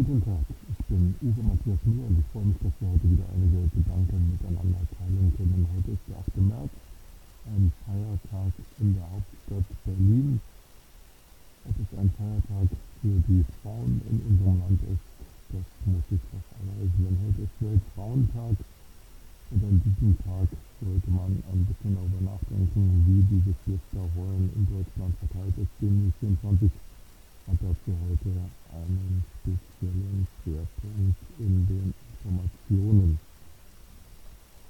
Guten Tag, ich bin Uwe Matthias Müller und ich freue mich, dass wir heute wieder einige Gedanken miteinander teilen können. Heute ist der 8. März, ein Feiertag in der Hauptstadt Berlin. Es ist ein Feiertag für die Frauen in unserem Land ist. Das muss ich noch erweisen, denn heute ist Weltfrauentag und an diesem Tag sollte man ein bisschen darüber nachdenken, wie diese Fiesta Rollen in Deutschland verteilt ist. Die 24 hat dazu heute einen speziellen Schwerpunkt in den Informationen.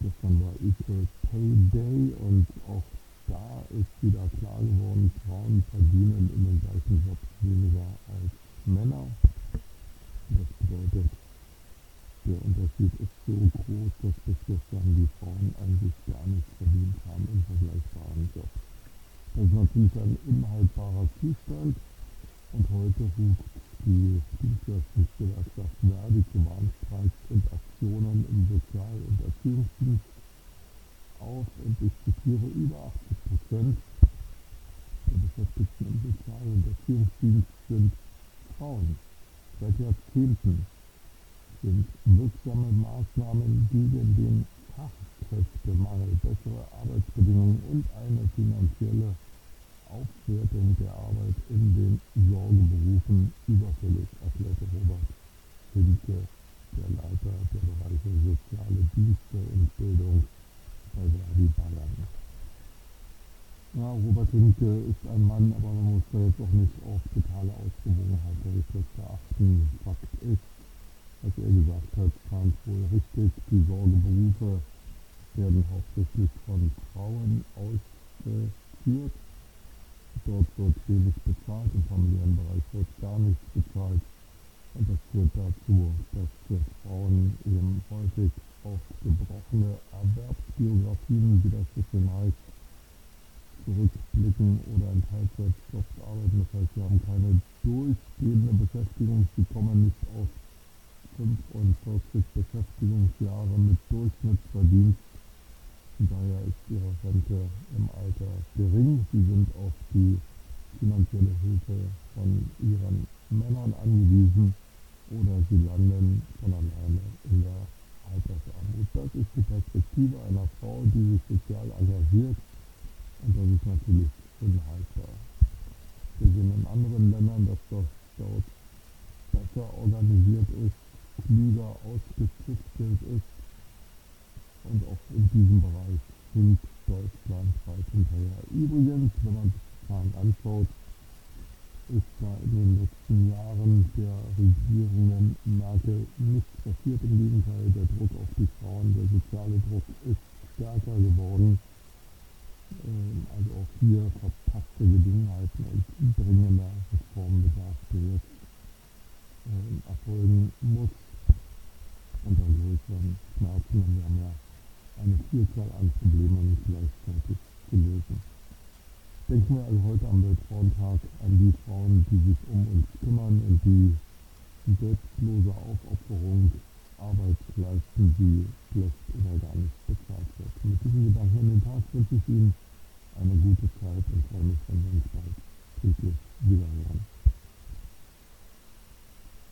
Gestern war Equal Pay Day und auch da ist wieder klar geworden, Frauen verdienen in den gleichen Jobs weniger als Männer. Das bedeutet, der Unterschied ist so groß, dass bis gestern die Frauen eigentlich gar nichts verdient haben im vergleichbaren Job. Das ist natürlich ein unhaltbarer Zustand. Und heute ruft die Dienstleistungsgewerkschaft Verdi zu Warnstreiks und Aktionen im Sozial- und Erziehungsdienst auf und ich zitiere über 80 Prozent. Der Beschäftigten im Sozial- und Erziehungsdienst sind Frauen. Seit Jahrzehnten sind wirksame Maßnahmen gegen den Fachkräftemangel, bessere Arbeitsbedingungen und eine finanzielle Aufwertung der Arbeit in den Sorgeberufen überfällig, erklärte Robert Hinke, der Leiter der Bereiche Soziale Dienste und Bildung Verdi Bayern. Ja, Robert Hinke ist ein Mann, aber man muss da jetzt auch nicht auf totale Ausgewogenheit der Geschlechter achten. Fakt ist, was er gesagt hat, scheint wohl richtig. Die Sorgeberufe werden hauptsächlich von Frauen ausgeführt. Dort wird wenig bezahlt, im familiären Bereich wird gar nichts bezahlt. Und das führt dazu, dass Frauen eben häufig auf gebrochene Erwerbsbiografien, wie das so heißt, zurückblicken oder in Teilzeitjobs arbeiten. Das heißt, sie haben keine durchgehende Beschäftigung, sie kommen nicht auf 45 Beschäftigungsjahre mit Durchschnittsverdienst Daher ist ihre Rente im Alter gering. Sie sind auf die finanzielle Hilfe von ihren Männern angewiesen oder sie landen von alleine in der Altersarmut. Das ist die Perspektive einer Frau, die sich sozial engagiert und das ist natürlich unhaltbar. Wir sehen in anderen Ländern, dass das dort besser organisiert ist, klüger ausgezüchtet ist und auch in diesem Bereich hinkt Deutschland weit hinterher. Übrigens, wenn man sich die Zahlen anschaut, ist da in den letzten Jahren der Regierungen Merkel nichts passiert. Im Gegenteil, der Druck auf die Frauen, der soziale Druck ist stärker geworden. Ähm, also auch hier verpasste Gelegenheiten und dringender Reformbedarf, der jetzt ähm, erfolgen muss unter größeren Schmerzen. Und wir haben ja eine Vielzahl an Problemen gleichzeitig zu lösen. Denken wir also heute Weltfrauentag an die Frauen, die sich um uns kümmern und die selbstlose Aufopferung Arbeit leisten, die schlecht oder gar nicht bezahlt wird. Mit diesen Gedanken in den Tag wünsche ich Ihnen eine gute Zeit und freue mich, wenn wir uns bald friedlich wiederhören.